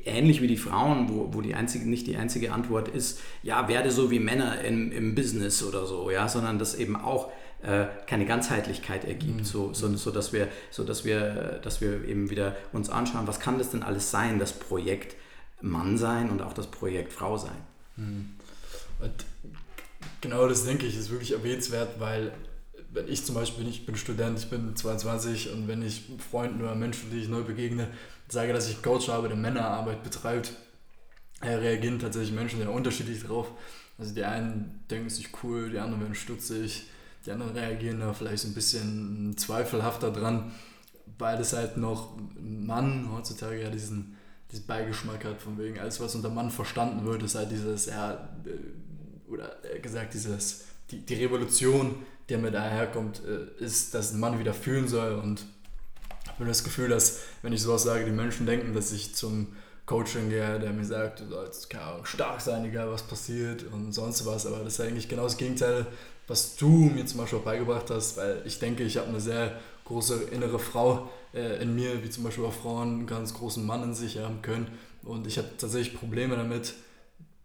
Ähnlich wie die Frauen, wo, wo die einzige, nicht die einzige Antwort ist, ja, werde so wie Männer im, im Business oder so, ja, sondern dass eben auch äh, keine Ganzheitlichkeit ergibt, mhm. so, so, so, dass wir, so dass wir, dass wir eben wieder uns anschauen, was kann das denn alles sein, das Projekt Mann sein und auch das Projekt Frau sein. Mhm. genau das denke ich, ist wirklich erwähnenswert, weil wenn ich zum Beispiel, ich bin Student, ich bin 22 und wenn ich Freunden oder Menschen, die ich neu begegne, sage, dass ich Coach habe, der Männerarbeit betreibt, reagieren tatsächlich Menschen sehr unterschiedlich drauf. Also die einen denken sich cool, die anderen werden stutzig, die anderen reagieren da vielleicht so ein bisschen zweifelhafter dran, weil das halt noch Mann heutzutage ja diesen, diesen Beigeschmack hat, von wegen alles, was unter Mann verstanden wird, ist halt dieses, ja, äh, oder gesagt, dieses, die, die Revolution, die mit daherkommt, äh, ist, dass ein Mann wieder fühlen soll und ich habe das Gefühl, dass, wenn ich sowas sage, die Menschen denken, dass ich zum Coaching gehe, der mir sagt, du sollst keine Ahnung, stark sein, egal was passiert und sonst was. Aber das ist eigentlich genau das Gegenteil, was du mir zum Beispiel auch beigebracht hast, weil ich denke, ich habe eine sehr große innere Frau äh, in mir, wie zum Beispiel auch Frauen einen ganz großen Mann in sich haben können. Und ich habe tatsächlich Probleme damit,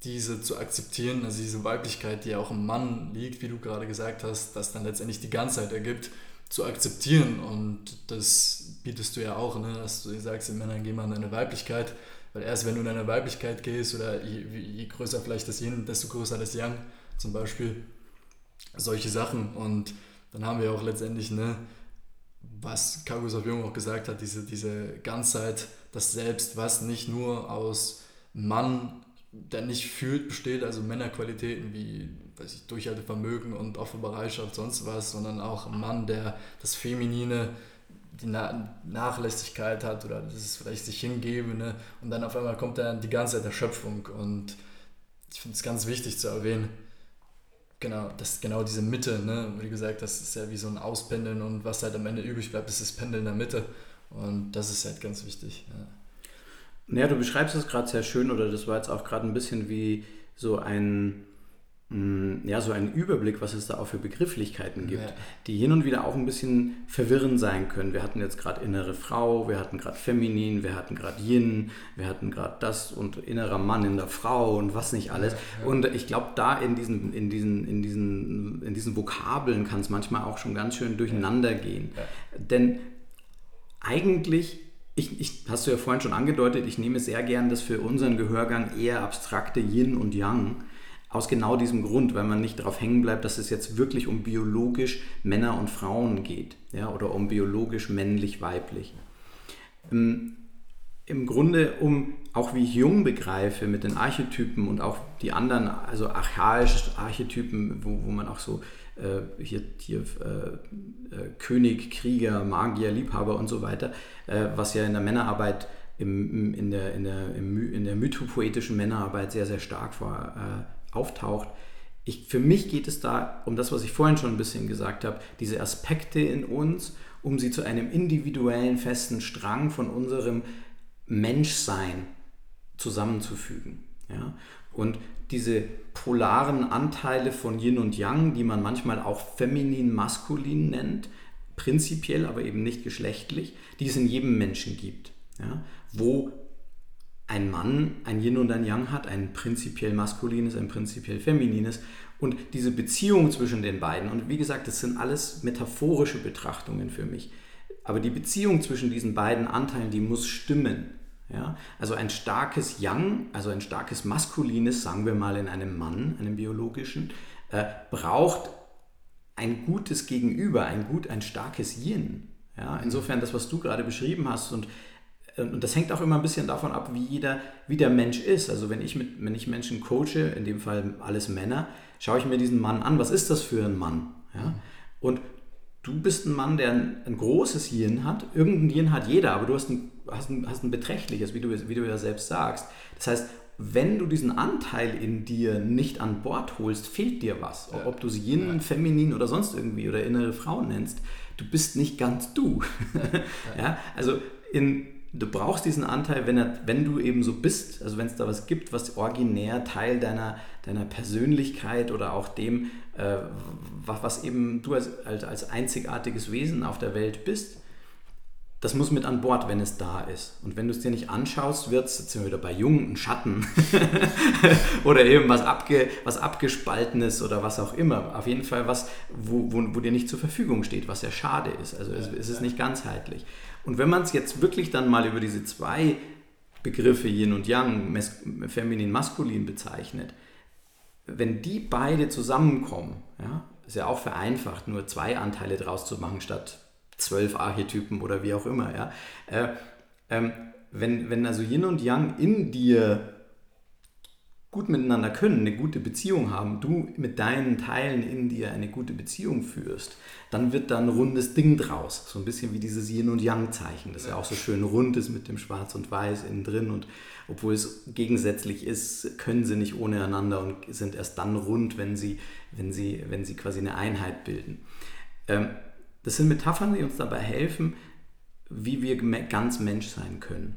diese zu akzeptieren, also diese Weiblichkeit, die ja auch im Mann liegt, wie du gerade gesagt hast, das dann letztendlich die Ganzheit ergibt, zu akzeptieren. Und das bietest du ja auch, ne? dass du sagst, den Männern geh mal in deine Weiblichkeit weil erst wenn du in deine Weiblichkeit gehst oder je, je größer vielleicht das Yin, desto größer das Yang zum Beispiel. Solche Sachen. Und dann haben wir auch letztendlich, ne, was Kagusow Jung auch gesagt hat, diese, diese Ganzheit, das Selbst, was nicht nur aus Mann, der nicht fühlt, besteht, also Männerqualitäten wie weiß ich, Durchhaltevermögen und Opferbereitschaft, sonst was, sondern auch ein Mann, der das Feminine die Na Nachlässigkeit hat oder das vielleicht sich hingebe. Ne? Und dann auf einmal kommt dann die ganze Zeit der Schöpfung. Und ich finde es ganz wichtig zu erwähnen, genau, dass genau diese Mitte, ne? wie gesagt, das ist ja wie so ein Auspendeln und was halt am Ende übrig bleibt, ist das Pendeln in der Mitte. Und das ist halt ganz wichtig. Ja. Naja, du beschreibst es gerade sehr schön oder das war jetzt auch gerade ein bisschen wie so ein Mm, ja, so einen Überblick, was es da auch für Begrifflichkeiten gibt, ja. die hin und wieder auch ein bisschen verwirrend sein können. Wir hatten jetzt gerade innere Frau, wir hatten gerade Feminin, wir hatten gerade Yin, wir hatten gerade das und innerer Mann in der Frau und was nicht alles. Ja, ja. Und ich glaube, da in diesen, in, diesen, in, diesen, in diesen Vokabeln kann es manchmal auch schon ganz schön durcheinander gehen. Denn eigentlich ich, ich, hast du ja vorhin schon angedeutet, ich nehme sehr gern das für unseren Gehörgang eher abstrakte Yin und Yang aus genau diesem Grund, weil man nicht darauf hängen bleibt, dass es jetzt wirklich um biologisch Männer und Frauen geht ja, oder um biologisch männlich-weiblich. Im, Im Grunde, um auch wie ich Jung begreife mit den Archetypen und auch die anderen, also archaischen Archetypen, wo, wo man auch so äh, hier, hier äh, äh, König, Krieger, Magier, Liebhaber und so weiter, äh, was ja in der Männerarbeit im, in, der, in, der, im, in der mythopoetischen Männerarbeit sehr, sehr stark war, äh, auftaucht. Ich, für mich geht es da um das, was ich vorhin schon ein bisschen gesagt habe, diese Aspekte in uns, um sie zu einem individuellen, festen Strang von unserem Menschsein zusammenzufügen. Ja? Und diese polaren Anteile von Yin und Yang, die man manchmal auch feminin, maskulin nennt, prinzipiell, aber eben nicht geschlechtlich, die es in jedem Menschen gibt. Ja? Wo ein Mann ein Yin und ein Yang hat, ein prinzipiell maskulines, ein prinzipiell feminines. Und diese Beziehung zwischen den beiden, und wie gesagt, das sind alles metaphorische Betrachtungen für mich, aber die Beziehung zwischen diesen beiden Anteilen, die muss stimmen. Ja? Also ein starkes Yang, also ein starkes maskulines, sagen wir mal in einem Mann, einem biologischen, äh, braucht ein gutes Gegenüber, ein gut, ein starkes Yin. Ja? Insofern das, was du gerade beschrieben hast und und das hängt auch immer ein bisschen davon ab, wie jeder, wie der Mensch ist. Also wenn ich, mit, wenn ich Menschen coache, in dem Fall alles Männer, schaue ich mir diesen Mann an. Was ist das für ein Mann? Ja? Und du bist ein Mann, der ein, ein großes Yin hat. Irgendein Yin hat jeder, aber du hast ein, hast ein, hast ein beträchtliches, wie du, wie du ja selbst sagst. Das heißt, wenn du diesen Anteil in dir nicht an Bord holst, fehlt dir was. Ja. Ob du sie Yin, ja. Feminin oder sonst irgendwie oder innere Frau nennst, du bist nicht ganz du. Ja. *laughs* ja? Also in, du brauchst diesen Anteil, wenn, er, wenn du eben so bist, also wenn es da was gibt, was originär Teil deiner, deiner Persönlichkeit oder auch dem, äh, was, was, eben du als, als, als einzigartiges Wesen auf der Welt bist, das muss mit an Bord, wenn es da ist. Und wenn du es dir nicht anschaust, wird es, jetzt sind wir wieder bei Jungen, ein Schatten *laughs* oder eben was, abge, was abgespaltenes oder was auch immer. Auf jeden Fall was, wo, wo, wo dir nicht zur Verfügung steht, was ja schade ist. Also es, es ist nicht ganzheitlich. Und wenn man es jetzt wirklich dann mal über diese zwei Begriffe Yin und Yang, feminin, maskulin bezeichnet, wenn die beide zusammenkommen, ja, ist ja auch vereinfacht, nur zwei Anteile draus zu machen statt zwölf Archetypen oder wie auch immer. Ja? Äh, ähm, wenn, wenn also Yin und Yang in dir gut miteinander können, eine gute Beziehung haben, du mit deinen Teilen in dir eine gute Beziehung führst, dann wird da ein rundes Ding draus. So ein bisschen wie dieses Yin- und Yang-Zeichen, das ja auch so schön rund ist mit dem Schwarz und Weiß innen drin. Und obwohl es gegensätzlich ist, können sie nicht ohne einander und sind erst dann rund, wenn sie, wenn sie, wenn sie quasi eine Einheit bilden. Ähm, das sind Metaphern, die uns dabei helfen, wie wir ganz Mensch sein können.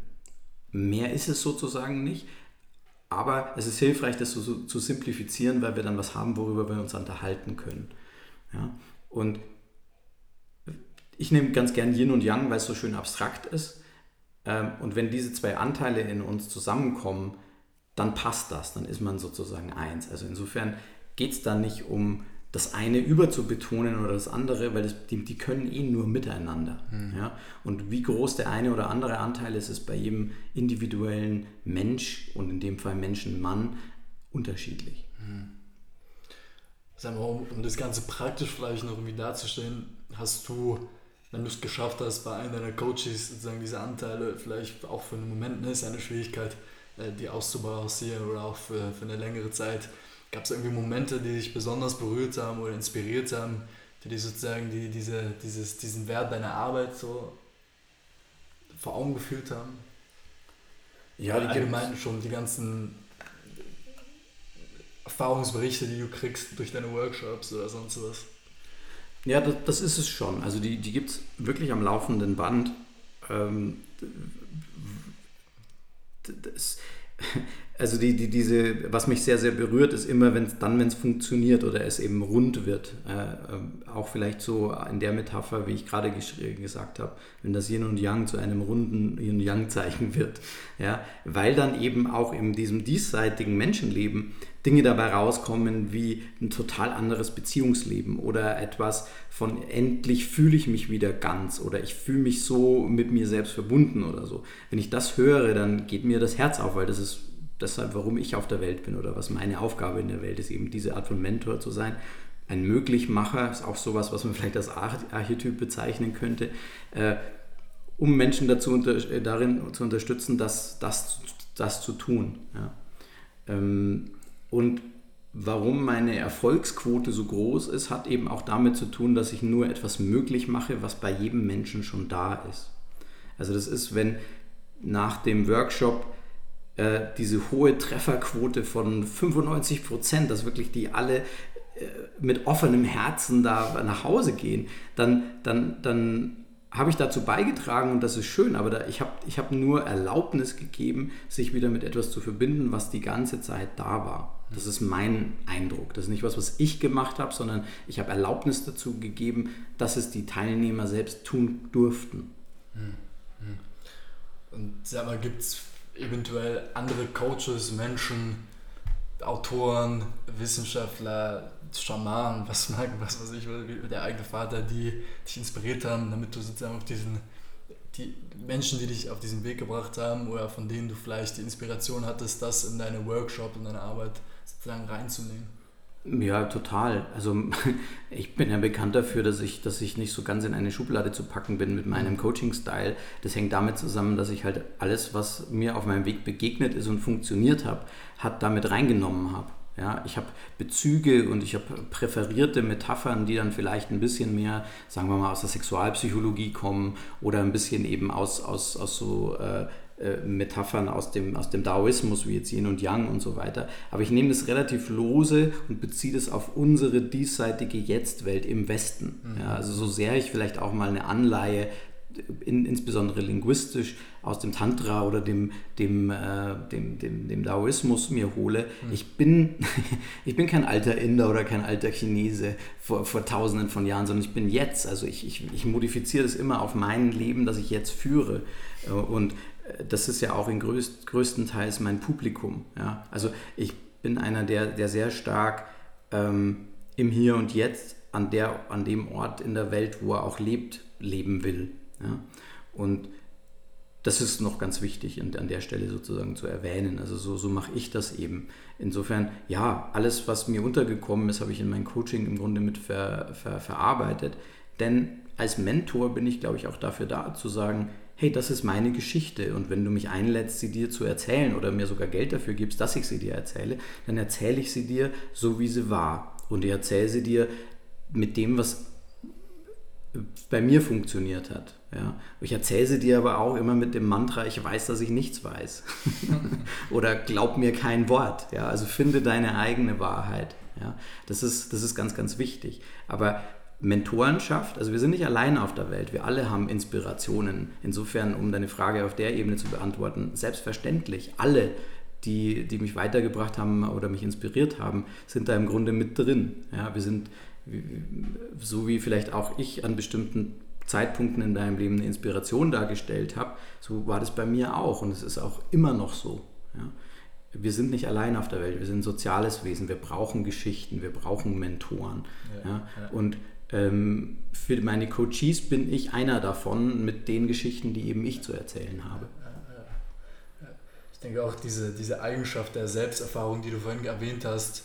Mehr ist es sozusagen nicht, aber es ist hilfreich, das so, zu simplifizieren, weil wir dann was haben, worüber wir uns unterhalten können. Ja? Und ich nehme ganz gern Yin und Yang, weil es so schön abstrakt ist. Ähm, und wenn diese zwei Anteile in uns zusammenkommen, dann passt das, dann ist man sozusagen eins. Also insofern geht es da nicht um das eine überzubetonen oder das andere, weil das, die, die können eh nur miteinander. Mhm. Ja? Und wie groß der eine oder andere Anteil ist, ist bei jedem individuellen Mensch und in dem Fall Menschen-Mann unterschiedlich. Mhm. Sag mal, um das Ganze praktisch vielleicht noch irgendwie darzustellen, hast du, wenn du es geschafft hast, bei einem deiner Coaches sozusagen diese Anteile vielleicht auch für einen Moment, ne, ist eine Schwierigkeit, äh, die auszubalancieren oder auch für, für eine längere Zeit, Gab es irgendwie Momente, die dich besonders berührt haben oder inspiriert haben, die dich sozusagen die, diese, dieses, diesen Wert deiner Arbeit so vor Augen gefühlt haben? Ja, die allgemein schon die ganzen Erfahrungsberichte, die du kriegst durch deine Workshops oder sonst was. Ja, das, das ist es schon. Also die, die gibt es wirklich am laufenden Band. Ähm, das, also die, die, diese, was mich sehr, sehr berührt, ist immer, wenn es dann, wenn es funktioniert oder es eben rund wird. Äh, ähm, auch vielleicht so in der Metapher, wie ich gerade gesagt habe, wenn das Yin und Yang zu einem runden Yin und Yang-Zeichen wird. Ja? Weil dann eben auch in diesem diesseitigen Menschenleben Dinge dabei rauskommen wie ein total anderes Beziehungsleben oder etwas von endlich fühle ich mich wieder ganz oder ich fühle mich so mit mir selbst verbunden oder so. Wenn ich das höre, dann geht mir das Herz auf, weil das ist deshalb, warum ich auf der Welt bin oder was meine Aufgabe in der Welt ist, eben diese Art von Mentor zu sein. Ein Möglichmacher ist auch sowas, was man *laughs* vielleicht als Archetyp bezeichnen könnte, äh, um Menschen dazu unter, darin zu unterstützen, das, das, das zu tun. Ja. Ähm, und warum meine Erfolgsquote so groß ist, hat eben auch damit zu tun, dass ich nur etwas möglich mache, was bei jedem Menschen schon da ist. Also das ist, wenn nach dem Workshop äh, diese hohe Trefferquote von 95 Prozent, dass wirklich die alle äh, mit offenem Herzen da nach Hause gehen, dann, dann, dann habe ich dazu beigetragen und das ist schön, aber da, ich habe ich hab nur Erlaubnis gegeben, sich wieder mit etwas zu verbinden, was die ganze Zeit da war. Das ist mein Eindruck. Das ist nicht was, was ich gemacht habe, sondern ich habe Erlaubnis dazu gegeben, dass es die Teilnehmer selbst tun durften. Hm, hm. Und sag mal, gibt es eventuell andere Coaches, Menschen, Autoren, Wissenschaftler, Schamanen, *laughs* was mag, was weiß ich, der eigene Vater, die dich inspiriert haben, damit du sozusagen auf diesen, die Menschen, die dich auf diesen Weg gebracht haben oder von denen du vielleicht die Inspiration hattest, das in deine Workshop, in deine Arbeit sozusagen reinzunehmen. Ja, total. Also *laughs* ich bin ja bekannt dafür, dass ich, dass ich nicht so ganz in eine Schublade zu packen bin mit meinem Coaching-Style. Das hängt damit zusammen, dass ich halt alles, was mir auf meinem Weg begegnet ist und funktioniert habe, hat damit reingenommen habe. Ja, ich habe Bezüge und ich habe präferierte Metaphern, die dann vielleicht ein bisschen mehr, sagen wir mal, aus der Sexualpsychologie kommen oder ein bisschen eben aus, aus, aus so äh, äh, Metaphern aus dem, aus dem Daoismus, wie jetzt Yin und Yang und so weiter. Aber ich nehme das relativ lose und beziehe das auf unsere diesseitige Jetztwelt im Westen. Mhm. Ja, also so sehr ich vielleicht auch mal eine Anleihe in, insbesondere linguistisch aus dem Tantra oder dem, dem, äh, dem, dem, dem Daoismus mir hole. Mhm. Ich, bin, *laughs* ich bin kein alter Inder oder kein alter Chinese vor, vor tausenden von Jahren, sondern ich bin jetzt. Also ich, ich, ich modifiziere das immer auf mein Leben, das ich jetzt führe. Äh, und das ist ja auch in größt, größtenteils mein Publikum. Ja? Also ich bin einer, der, der sehr stark ähm, im Hier und Jetzt an, der, an dem Ort in der Welt, wo er auch lebt, leben will. Ja? Und das ist noch ganz wichtig an der Stelle sozusagen zu erwähnen. Also so, so mache ich das eben. Insofern, ja, alles, was mir untergekommen ist, habe ich in mein Coaching im Grunde mit ver, ver, verarbeitet. Denn als Mentor bin ich, glaube ich, auch dafür da zu sagen, hey, das ist meine Geschichte und wenn du mich einlädst, sie dir zu erzählen oder mir sogar Geld dafür gibst, dass ich sie dir erzähle, dann erzähle ich sie dir so, wie sie war. Und ich erzähle sie dir mit dem, was bei mir funktioniert hat. Ja. Ich erzähle sie dir aber auch immer mit dem Mantra, ich weiß, dass ich nichts weiß. *laughs* Oder glaub mir kein Wort. Ja. Also finde deine eigene Wahrheit. Ja. Das, ist, das ist ganz, ganz wichtig. Aber Mentorenschaft, also wir sind nicht allein auf der Welt, wir alle haben Inspirationen. Insofern, um deine Frage auf der Ebene zu beantworten, selbstverständlich, alle, die, die mich weitergebracht haben oder mich inspiriert haben, sind da im Grunde mit drin. Ja, wir sind so wie vielleicht auch ich an bestimmten Zeitpunkten in deinem Leben eine Inspiration dargestellt habe, so war das bei mir auch und es ist auch immer noch so. Ja. Wir sind nicht allein auf der Welt, wir sind ein soziales Wesen, wir brauchen Geschichten, wir brauchen Mentoren. Ja, ja. Und ähm, für meine Coaches bin ich einer davon mit den Geschichten, die eben ich zu erzählen habe. Ich denke auch diese, diese Eigenschaft der Selbsterfahrung, die du vorhin erwähnt hast,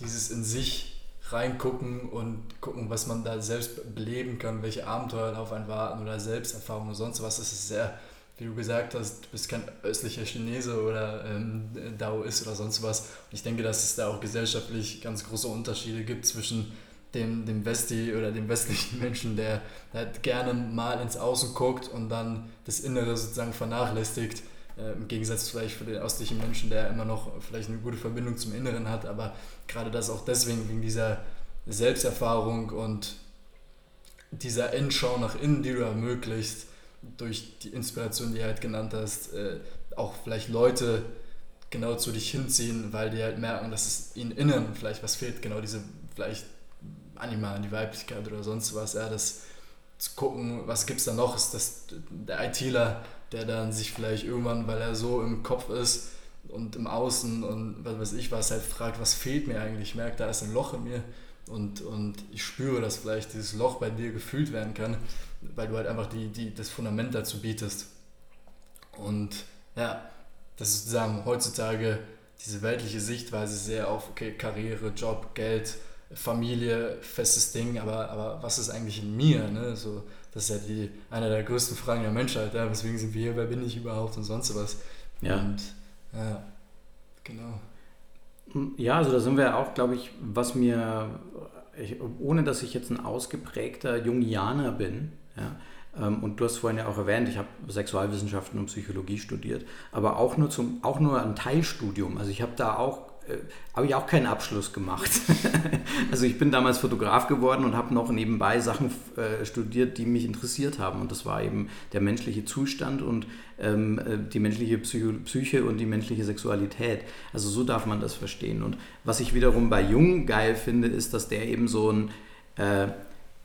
dieses in sich reingucken und gucken, was man da selbst beleben kann, welche Abenteuer auf einen warten oder Selbsterfahrungen und sonst was. Das ist sehr, wie du gesagt hast, du bist kein östlicher Chinese oder ähm, Daoist oder sonst was. Und ich denke, dass es da auch gesellschaftlich ganz große Unterschiede gibt zwischen dem, dem Westi oder dem westlichen *laughs* Menschen, der, halt gerne mal ins Außen guckt und dann das Innere sozusagen vernachlässigt äh, Im Gegensatz vielleicht für den östlichen Menschen, der immer noch vielleicht eine gute Verbindung zum Inneren hat, aber gerade das auch deswegen, wegen dieser Selbsterfahrung und dieser Endschau nach innen, die du ermöglicht, durch die Inspiration, die du halt genannt hast, äh, auch vielleicht Leute genau zu dich hinziehen, weil die halt merken, dass es ihnen innen vielleicht was fehlt, genau diese vielleicht Anima, die Weiblichkeit oder sonst was, ja, das zu gucken, was gibt es da noch, ist das der ITler, der dann sich vielleicht irgendwann, weil er so im Kopf ist und im Außen und was weiß ich was, halt fragt, was fehlt mir eigentlich? Ich merke, da ist ein Loch in mir und, und ich spüre, dass vielleicht dieses Loch bei dir gefüllt werden kann, weil du halt einfach die, die, das Fundament dazu bietest. Und ja, das ist sozusagen heutzutage diese weltliche Sichtweise sehr auf okay, Karriere, Job, Geld, Familie, festes Ding, aber, aber was ist eigentlich in mir? Ne? So, das ist ja die, eine der größten Fragen der Menschheit. Ja? Weswegen sind wir hier? Wer bin ich überhaupt? Und sonst was. Ja. Und ja, genau. Ja, also da sind wir auch, glaube ich, was mir, ich, ohne dass ich jetzt ein ausgeprägter Jungianer bin, ja, ähm, und du hast vorhin ja auch erwähnt, ich habe Sexualwissenschaften und Psychologie studiert, aber auch nur, zum, auch nur ein Teilstudium. Also ich habe da auch habe ich auch keinen Abschluss gemacht. *laughs* also ich bin damals Fotograf geworden und habe noch nebenbei Sachen äh, studiert, die mich interessiert haben. Und das war eben der menschliche Zustand und ähm, äh, die menschliche Psycho Psyche und die menschliche Sexualität. Also so darf man das verstehen. Und was ich wiederum bei Jung geil finde, ist, dass der eben so ein... Äh,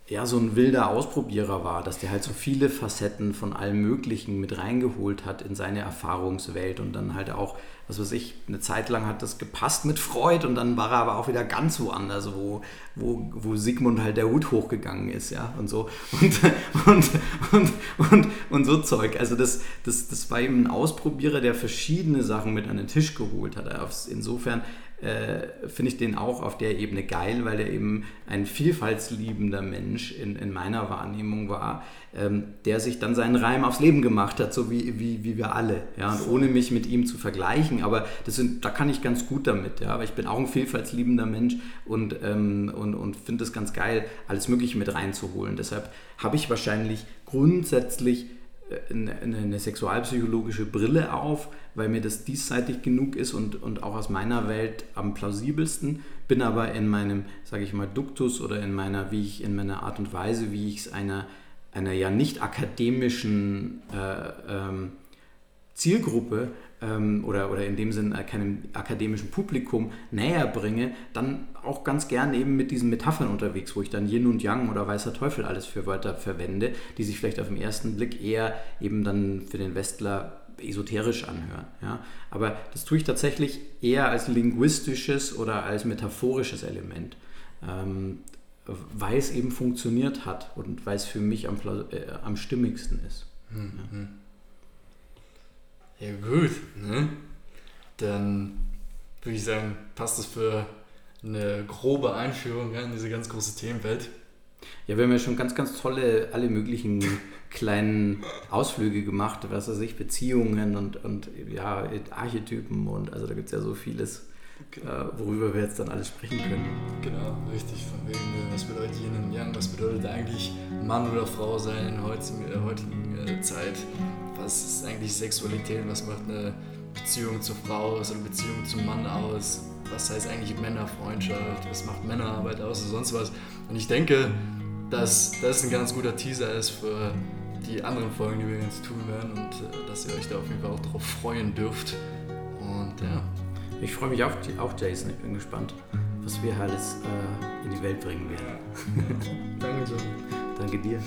ja, so ein wilder Ausprobierer war, dass der halt so viele Facetten von allem Möglichen mit reingeholt hat in seine Erfahrungswelt und dann halt auch was weiß ich, eine Zeit lang hat das gepasst mit Freud und dann war er aber auch wieder ganz woanders, wo, wo, wo Sigmund halt der Hut hochgegangen ist, ja, und so. *laughs* Und, und, und, und, und so Zeug. Also das, das, das war eben ein Ausprobierer, der verschiedene Sachen mit an den Tisch geholt hat. Insofern äh, finde ich den auch auf der Ebene geil, weil er eben ein vielfaltsliebender Mensch in, in meiner Wahrnehmung war, ähm, der sich dann seinen Reim aufs Leben gemacht hat, so wie, wie, wie wir alle. Ja? Und ohne mich mit ihm zu vergleichen, aber das sind, da kann ich ganz gut damit, ja? weil ich bin auch ein vielfaltsliebender Mensch und, ähm, und, und finde es ganz geil, alles Mögliche mit reinzuholen. Deshalb habe ich wahrscheinlich grundsätzlich eine, eine, sexualpsychologische Brille auf, weil mir das diesseitig genug ist und, und auch aus meiner Welt am plausibelsten. Bin aber in meinem, sage ich mal, Duktus oder in meiner, wie ich, in meiner Art und Weise, wie ich es einer, einer ja nicht akademischen äh, ähm, Zielgruppe oder, oder in dem Sinn äh, keinem akademischen Publikum näher bringe, dann auch ganz gern eben mit diesen Metaphern unterwegs, wo ich dann Yin und Yang oder weißer Teufel alles für Wörter verwende, die sich vielleicht auf den ersten Blick eher eben dann für den Westler esoterisch anhören. Ja? Aber das tue ich tatsächlich eher als linguistisches oder als metaphorisches Element, ähm, weil es eben funktioniert hat und weil es für mich am, äh, am stimmigsten ist. Mhm. Ja. Ja gut, ne? Dann würde ich sagen, passt das für eine grobe Einführung in diese ganz große Themenwelt. Ja, wir haben ja schon ganz, ganz tolle, alle möglichen *laughs* kleinen Ausflüge gemacht, was weiß ich, Beziehungen und, und ja, Archetypen und also da gibt es ja so vieles, genau. äh, worüber wir jetzt dann alles sprechen können. Genau, richtig, von wegen, äh, was bedeutet Yin und Yang, was bedeutet eigentlich Mann oder Frau sein in der heutigen, äh, heutigen äh, Zeit, was ist eigentlich Sexualität, was macht eine Beziehung zur Frau aus oder Beziehung zum Mann aus, was heißt eigentlich Männerfreundschaft, was macht Männerarbeit aus und sonst was. Und ich denke, dass das ein ganz guter Teaser ist für die anderen Folgen, die wir jetzt tun werden und dass ihr euch da auf jeden Fall auch drauf freuen dürft. Und ja. Ich freue mich auf, auch, Jason. Ich bin gespannt, was wir alles äh, in die Welt bringen werden. *laughs* Danke, John. Danke dir.